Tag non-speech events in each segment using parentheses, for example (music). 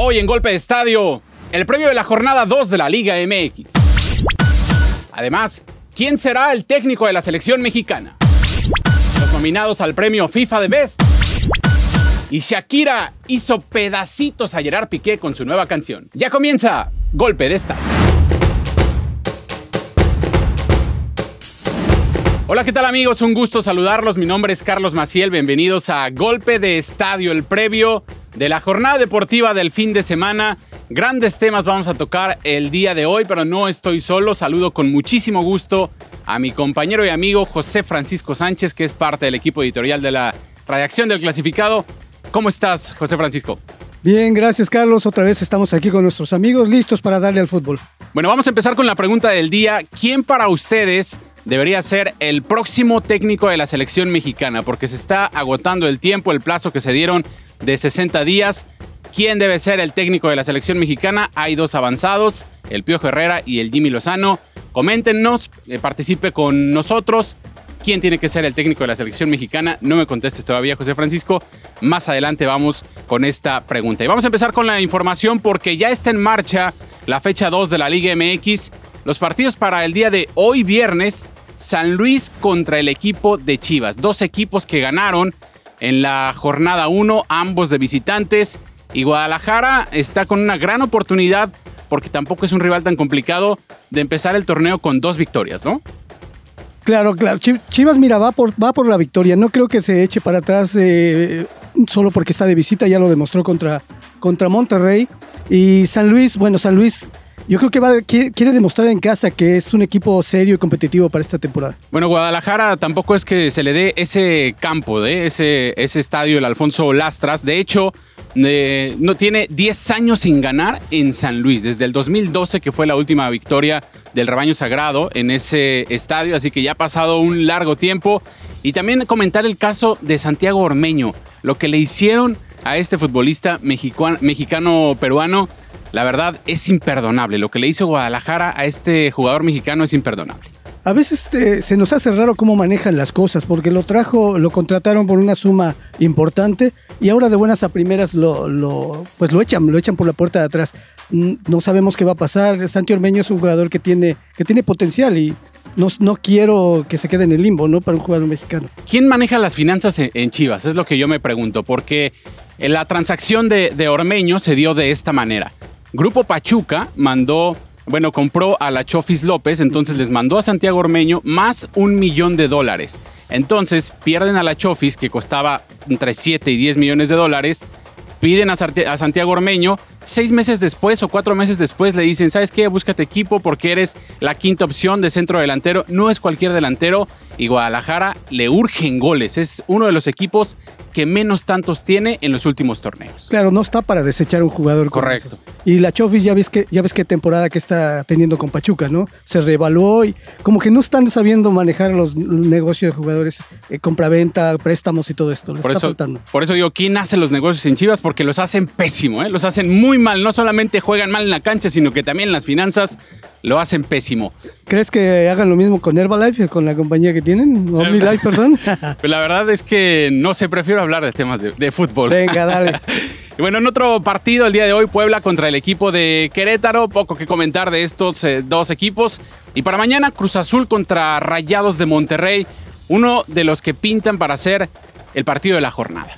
Hoy en Golpe de Estadio, el premio de la jornada 2 de la Liga MX. Además, ¿quién será el técnico de la selección mexicana? Los nominados al premio FIFA de Best. Y Shakira hizo pedacitos a Gerard Piqué con su nueva canción. Ya comienza Golpe de Estadio. Hola, ¿qué tal amigos? Un gusto saludarlos. Mi nombre es Carlos Maciel. Bienvenidos a Golpe de Estadio, el previo de la jornada deportiva del fin de semana. Grandes temas vamos a tocar el día de hoy, pero no estoy solo. Saludo con muchísimo gusto a mi compañero y amigo José Francisco Sánchez, que es parte del equipo editorial de la redacción del clasificado. ¿Cómo estás, José Francisco? Bien, gracias Carlos. Otra vez estamos aquí con nuestros amigos listos para darle al fútbol. Bueno, vamos a empezar con la pregunta del día. ¿Quién para ustedes debería ser el próximo técnico de la selección mexicana? Porque se está agotando el tiempo, el plazo que se dieron de 60 días. ¿Quién debe ser el técnico de la selección mexicana? Hay dos avanzados, el Piojo Herrera y el Jimmy Lozano. Coméntenos, eh, participe con nosotros. ¿Quién tiene que ser el técnico de la selección mexicana? No me contestes todavía, José Francisco. Más adelante vamos con esta pregunta. Y vamos a empezar con la información porque ya está en marcha la fecha 2 de la Liga MX. Los partidos para el día de hoy viernes, San Luis contra el equipo de Chivas. Dos equipos que ganaron en la jornada 1, ambos de visitantes. Y Guadalajara está con una gran oportunidad, porque tampoco es un rival tan complicado, de empezar el torneo con dos victorias, ¿no? Claro, claro. Chivas, mira, va por, va por la victoria. No creo que se eche para atrás eh, solo porque está de visita, ya lo demostró contra, contra Monterrey. Y San Luis, bueno, San Luis yo creo que va, quiere, demostrar en casa que es un equipo serio y competitivo para esta temporada. Bueno, Guadalajara tampoco es que se le dé ese campo, de ese, ese estadio, el Alfonso Lastras. De hecho, eh, no tiene 10 años sin ganar en San Luis, desde el 2012 que fue la última victoria del rebaño sagrado en ese estadio, así que ya ha pasado un largo tiempo. Y también comentar el caso de Santiago Ormeño, lo que le hicieron a este futbolista mexicano-peruano la verdad es imperdonable. Lo que le hizo Guadalajara a este jugador mexicano es imperdonable. A veces eh, se nos hace raro cómo manejan las cosas, porque lo trajo, lo contrataron por una suma importante y ahora de buenas a primeras lo, pues lo echan, lo echan por la puerta de atrás. No sabemos qué va a pasar. Santi Ormeño es un jugador que tiene, que tiene potencial y no, no, quiero que se quede en el limbo, ¿no? Para un jugador mexicano. ¿Quién maneja las finanzas en, Chivas? Es lo que yo me pregunto, porque la transacción de, de Ormeño se dio de esta manera. Grupo Pachuca mandó, bueno, compró a la Chofis López, entonces les mandó a Santiago Ormeño más un millón de dólares. Entonces pierden a la Chofis, que costaba entre 7 y 10 millones de dólares, piden a, Santiago Ormeño, seis meses después o cuatro meses después le dicen, ¿sabes qué? Búscate equipo porque eres la quinta opción de centro delantero, no es cualquier delantero y Guadalajara le urgen goles, es uno de los equipos que menos tantos tiene en los últimos torneos. Claro, no está para desechar un jugador. Correcto. Y la Chofis ya ves que ya ves qué temporada que está teniendo con Pachuca, ¿no? Se revaluó y como que no están sabiendo manejar los negocios de jugadores, eh, compra-venta, préstamos y todo esto. por eso, Por eso digo, ¿quién hace los negocios en Chivas? Porque los hacen pésimo, ¿eh? los hacen muy mal. No solamente juegan mal en la cancha, sino que también las finanzas lo hacen pésimo. ¿Crees que hagan lo mismo con Herbalife, con la compañía que tienen? OmniLife, perdón. (laughs) pues la verdad es que no sé, prefiero hablar de temas de, fútbol. Venga, dale. (laughs) y bueno, en otro partido el día de hoy, Puebla contra el equipo de Querétaro. Poco que comentar de estos eh, dos equipos. Y para mañana, Cruz Azul contra Rayados de Monterrey. Uno de los que pintan para ser el partido de la jornada.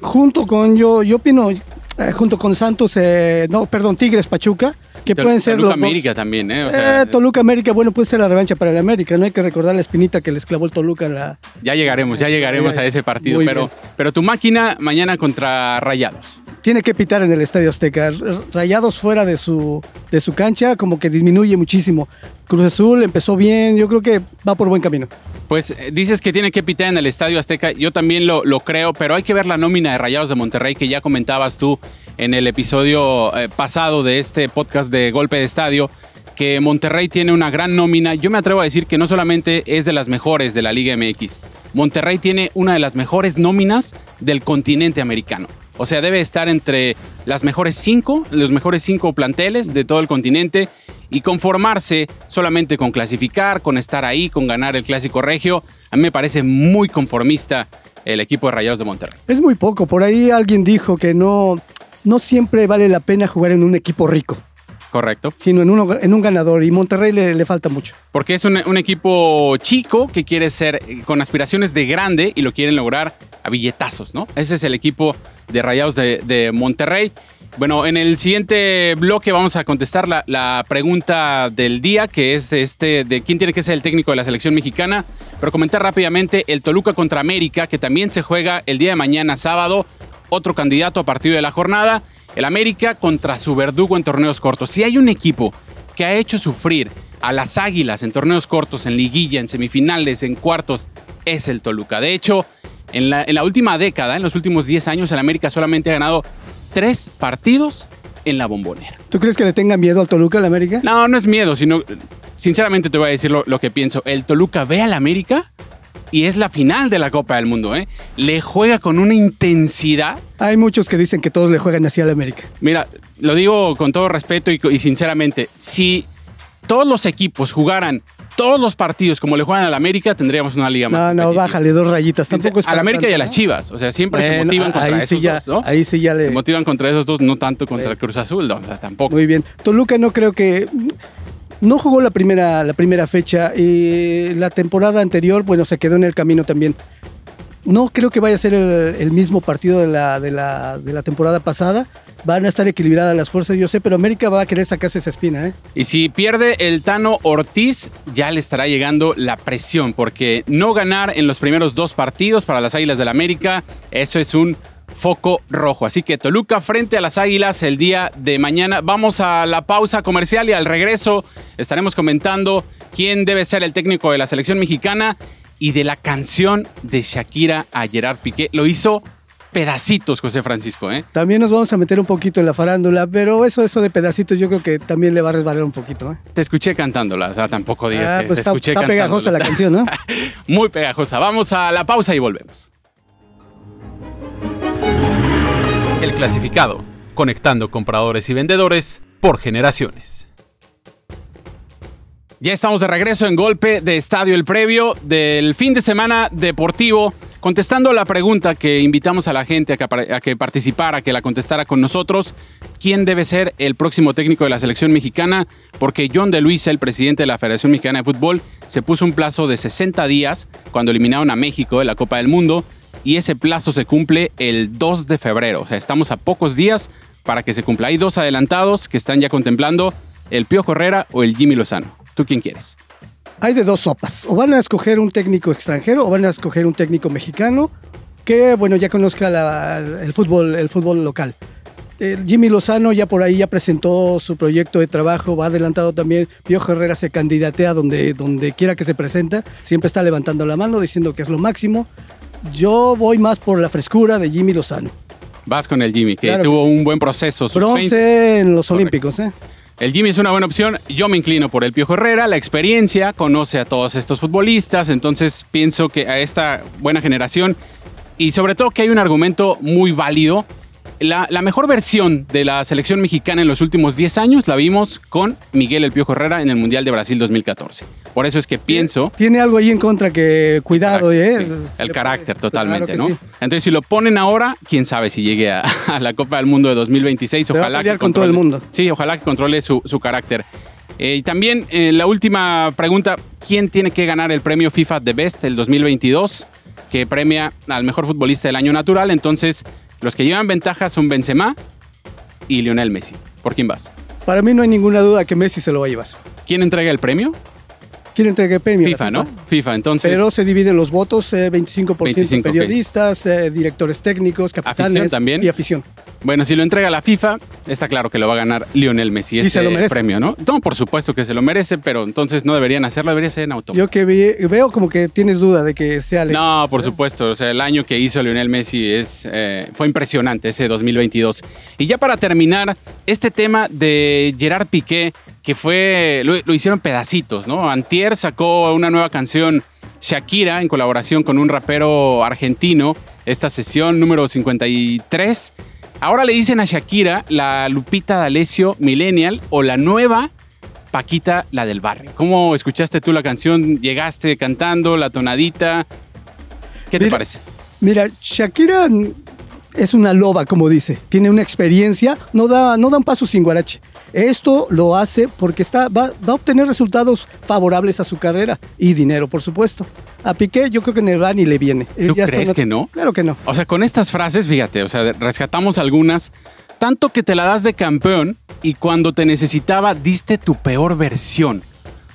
Junto con, yo, yo opino, eh, junto con Santos, eh, no, perdón, Tigres Pachuca que pueden ser Toluca América también, ¿eh? ¿eh? Toluca América, bueno, puede ser la revancha para el América, no hay que recordar la espinita que les clavó el Toluca la... Ya llegaremos, ya llegaremos a ese partido, pero, pero tu máquina mañana contra Rayados. Tiene que pitar en el Estadio Azteca. Rayados fuera de su, de su cancha como que disminuye muchísimo. Cruz Azul empezó bien, yo creo que va por buen camino. Pues eh, dices que tiene que pitar en el Estadio Azteca, yo también lo, lo creo, pero hay que ver la nómina de Rayados de Monterrey que ya comentabas tú en el episodio eh, pasado de este podcast de Golpe de Estadio, que Monterrey tiene una gran nómina. Yo me atrevo a decir que no solamente es de las mejores de la Liga MX, Monterrey tiene una de las mejores nóminas del continente americano. O sea, debe estar entre las mejores cinco, los mejores cinco planteles de todo el continente y conformarse solamente con clasificar, con estar ahí, con ganar el clásico regio. A mí me parece muy conformista el equipo de Rayados de Monterrey. Es muy poco. Por ahí alguien dijo que no, no siempre vale la pena jugar en un equipo rico, Correcto. sino en, uno, en un ganador. Y Monterrey le, le falta mucho. Porque es un, un equipo chico que quiere ser eh, con aspiraciones de grande y lo quieren lograr a billetazos, ¿no? Ese es el equipo de Rayados de, de Monterrey. Bueno, en el siguiente bloque vamos a contestar la, la pregunta del día, que es este de quién tiene que ser el técnico de la selección mexicana. Pero comentar rápidamente el Toluca contra América, que también se juega el día de mañana sábado. Otro candidato a partir de la jornada. El América contra su verdugo en torneos cortos. Si hay un equipo que ha hecho sufrir a las Águilas en torneos cortos, en liguilla, en semifinales, en cuartos, es el Toluca. De hecho, en la, en la última década, en los últimos 10 años, el América solamente ha ganado tres partidos en la bombonera. ¿Tú crees que le tenga miedo al Toluca, al América? No, no es miedo, sino, sinceramente te voy a decir lo, lo que pienso. El Toluca ve al América y es la final de la Copa del Mundo, ¿eh? Le juega con una intensidad. Hay muchos que dicen que todos le juegan así al América. Mira, lo digo con todo respeto y, y sinceramente, si todos los equipos jugaran todos los partidos como le juegan al América, tendríamos una liga más No, no, bájale dos rayitas. Tampoco es Al América y a las. Chivas. O sea, siempre se motivan contra esos sí ya, dos, ¿no? Ahí sí ya le... Se motivan contra esos dos, no tanto contra el Cruz Azul, ¿no? O sea, tampoco. Muy bien. Toluca no creo que... No jugó la primera, la primera fecha y la temporada anterior, bueno, se quedó en el camino también. No creo que vaya a ser el, mismo partido de la, de, la, de la temporada pasada. Van a estar equilibradas las fuerzas, yo sé, pero América va a querer sacarse esa espina, ¿eh? Y si pierde el Tano Ortiz, ya le estará llegando la presión, porque no ganar en los primeros dos partidos para las Águilas del América, eso es un foco rojo. Así que Toluca frente a las Águilas el día de mañana. Vamos a la pausa comercial y al regreso estaremos comentando quién debe ser el técnico de la selección mexicana y de la canción de Shakira a Gerard Piqué. Lo hizo pedacitos, José Francisco, ¿eh? También nos vamos a meter un poquito en la farándula, pero eso, eso de pedacitos yo creo que también le va a resbalar un poquito, ¿eh? Te escuché cantándola, o sea, tampoco digas Ah, que pues te está, escuché está pegajosa la canción, ¿no? (laughs) Muy pegajosa. Vamos a la pausa y volvemos. El clasificado, conectando compradores y vendedores por generaciones. Ya estamos de regreso en golpe de estadio el previo del fin de semana deportivo, contestando la pregunta que invitamos a la gente a que, participara, que la contestara con nosotros. ¿Quién debe ser el próximo técnico de la selección mexicana? Porque John de Luisa, el presidente de la Federación Mexicana de Fútbol, se puso un plazo de 60 días cuando eliminaron a México de la Copa del Mundo y ese plazo se cumple el 2 de febrero. O sea, estamos a pocos días para que se cumpla. Hay dos adelantados que están ya contemplando, el Piojo Herrera o el Jimmy Lozano. ¿Tú quién quieres? Hay de dos sopas. O van a escoger un técnico extranjero o van a escoger un técnico mexicano que, bueno, ya conozca la- el, fútbol, el fútbol local. Eh, Jimmy Lozano ya por ahí ya presentó su proyecto de trabajo, va adelantado también. Piojo Herrera se candidatea donde, donde quiera que se presenta. Siempre está levantando la mano diciendo que es lo máximo. Yo voy más por la frescura de Jimmy Lozano. Vas con el Jimmy, que Claro tuvo un buen proceso. sus 20 Bronce en los Correcto. Olímpicos, ¿eh? El Jimmy es una buena opción. Yo me inclino por el Piojo Herrera, la experiencia, conoce a todos estos futbolistas, entonces pienso que a esta buena generación y sobre todo que hay un argumento muy válido. La, la mejor versión de la selección mexicana en los últimos 10 años la vimos con Miguel El Piojo Herrera en el Mundial de Brasil 2014. Por eso es que pienso... Tiene algo ahí en contra que cuidado, ¿eh? sí, el puede- carácter Claro totalmente, ¿no? sí. Entonces, si lo ponen ahora, quién sabe si llegue a, (laughs) a la Copa del Mundo de 2026. Se va a Ojalá que con todo el mundo. Sí, ojalá que controle su, su carácter. Eh, y también eh, la última pregunta, ¿quién tiene que ganar el premio FIFA The Best el 2022? Que premia al mejor futbolista del año natural. Entonces, los que llevan ventaja son Benzema y Lionel Messi. ¿Por quién vas? Para mí no hay ninguna duda que Messi se lo va a llevar. ¿Quién entrega el premio? ¿Quién entrega el premio? FIFA, ¿no? FIFA, entonces... Pero se dividen los votos, eh, 25%, 25, ok. periodistas, eh, directores técnicos, capitanes Afición también. y afición. Bueno, si lo entrega la FIFA, está claro que lo va a ganar Lionel Messi. Y ese se lo merece. premio, ¿no? No, por supuesto que se lo merece, pero entonces no deberían hacerlo, debería ser en automático. Yo que vi- veo como que tienes duda de que sea Ale. No, por supuesto. O sea, el año que hizo Lionel Messi es, eh, fue impresionante, ese 2022. Y ya para terminar, este tema de Gerard Piqué, que fue, lo, lo hicieron pedacitos, ¿no? Antier sacó una nueva canción, Shakira, en colaboración con un rapero argentino, esta sesión número 53. Ahora le dicen a Shakira la Lupita D'Alessio Millennial o la nueva Paquita, la del barrio. ¿Cómo escuchaste tú la canción? ¿Llegaste cantando la tonadita? ¿Qué te Mira, parece? Mira, Shakira es una loba, como dice. Tiene una experiencia, no da, no da un paso sin guarache. Esto lo hace porque está, va, va a obtener resultados favorables a su carrera y dinero, por supuesto. A Piqué yo creo que ni va ni le viene. Él ¿Tú ya crees que no? Claro que no. O sea, con estas frases, fíjate, o sea, rescatamos algunas. Tanto que te la das de campeón y cuando te necesitaba diste tu peor versión.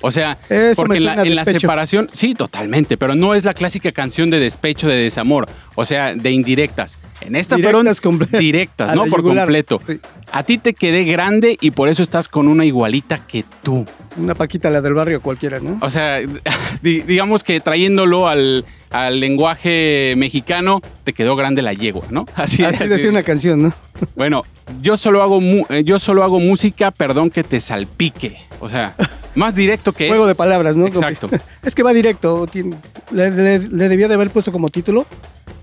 O sea, Eso porque en la, en la separación, sí, totalmente, pero no es la clásica canción de despecho, de desamor, o sea, de indirectas. En esta Directas fueron (laughs) directas, ¿no? Por yugular. completo. Sí. A ti te quedé grande y por eso estás con una igualita que tú. Una paquita la del barrio cualquiera, ¿no? O sea, (laughs) di- digamos que trayéndolo al, al lenguaje mexicano, te quedó grande la yegua, ¿no? (laughs) Así, Así así. decía una canción, ¿no? Bueno, yo solo hago eh, yo solo hago música, perdón que te salpique. O sea, más directo que Juego de palabras, ¿no? Exacto. (laughs) Es que va directo. le, le- le debía de haber puesto como título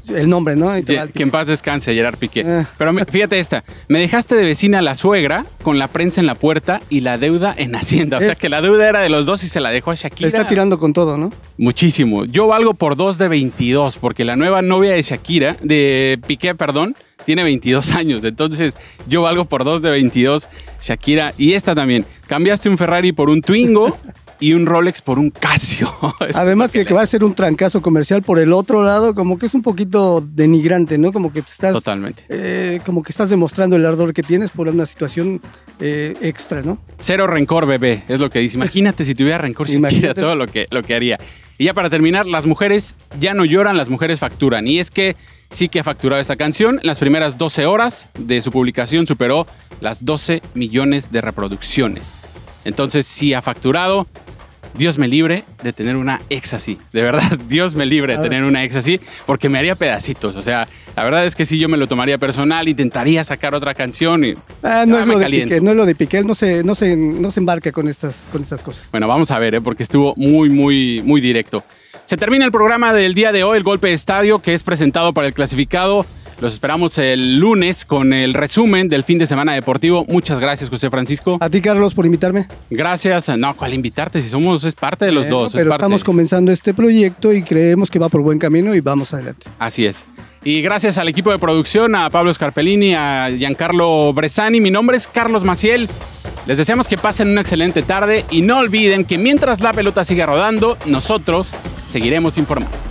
el nombre, ¿no? Ye- Que en paz descanse, Gerard Piqué. Ah. Pero me- fíjate esta. Me dejaste de vecina a la suegra con la prensa en la puerta y la deuda en Hacienda. O sea, que la deuda era de los dos y se la dejó a Le Shakira. está tirando con todo, ¿no? Muchísimo. Yo valgo por dos de 22 porque la nueva novia de Shakira, de Piqué, perdón, tiene 22 (laughs) años. Entonces, yo valgo por dos de 22, Shakira. Y esta también. Cambiaste un Ferrari por un Twingo y un Rolex por un Casio. (laughs) Además que, que va a ser un trancazo comercial por el otro lado, como que es un poquito denigrante, ¿no? Como que te estás... Totalmente. eh, como que estás demostrando el ardor que tienes por una situación eh, extra, ¿no? Cero rencor, bebé, es lo que dice. Imagínate si tuviera rencor Shakira, todo lo que, lo que haría. Y ya para terminar, las mujeres ya no lloran, las mujeres facturan. Y es que sí que ha facturado esta canción. En las primeras 12 horas de su publicación superó las 12 millones de reproducciones. Entonces sí ha facturado. Dios me libre de tener una ex así. De verdad, (laughs) Dios me libre de tener una ex así porque me haría pedacitos. O sea, la verdad es que sí, yo me lo tomaría personal, intentaría sacar otra canción y... Ah, no Ah, es lo de. Piqué, no es lo de Piqué, no se, no se, no se embarca con estas, con estas cosas. Bueno, vamos a ver, ¿eh? porque estuvo muy, muy, muy directo. Se termina el programa del día de hoy, el golpe de estadio, que es presentado para el clasificado. Los esperamos el lunes con el resumen del fin de semana deportivo. Muchas gracias, José Francisco. A ti, Carlos, por invitarme. Gracias. No, ¿cuál invitarte? Si somos, es parte de los Bueno, dos. Pero estamos comenzando este proyecto y creemos que va por buen camino y vamos adelante. Así es. Y gracias al equipo de producción, a Pablo Scarpellini, a Giancarlo Bresani. Mi nombre es Carlos Maciel. Les deseamos que pasen una excelente tarde y no olviden que mientras la pelota siga rodando, nosotros seguiremos informando.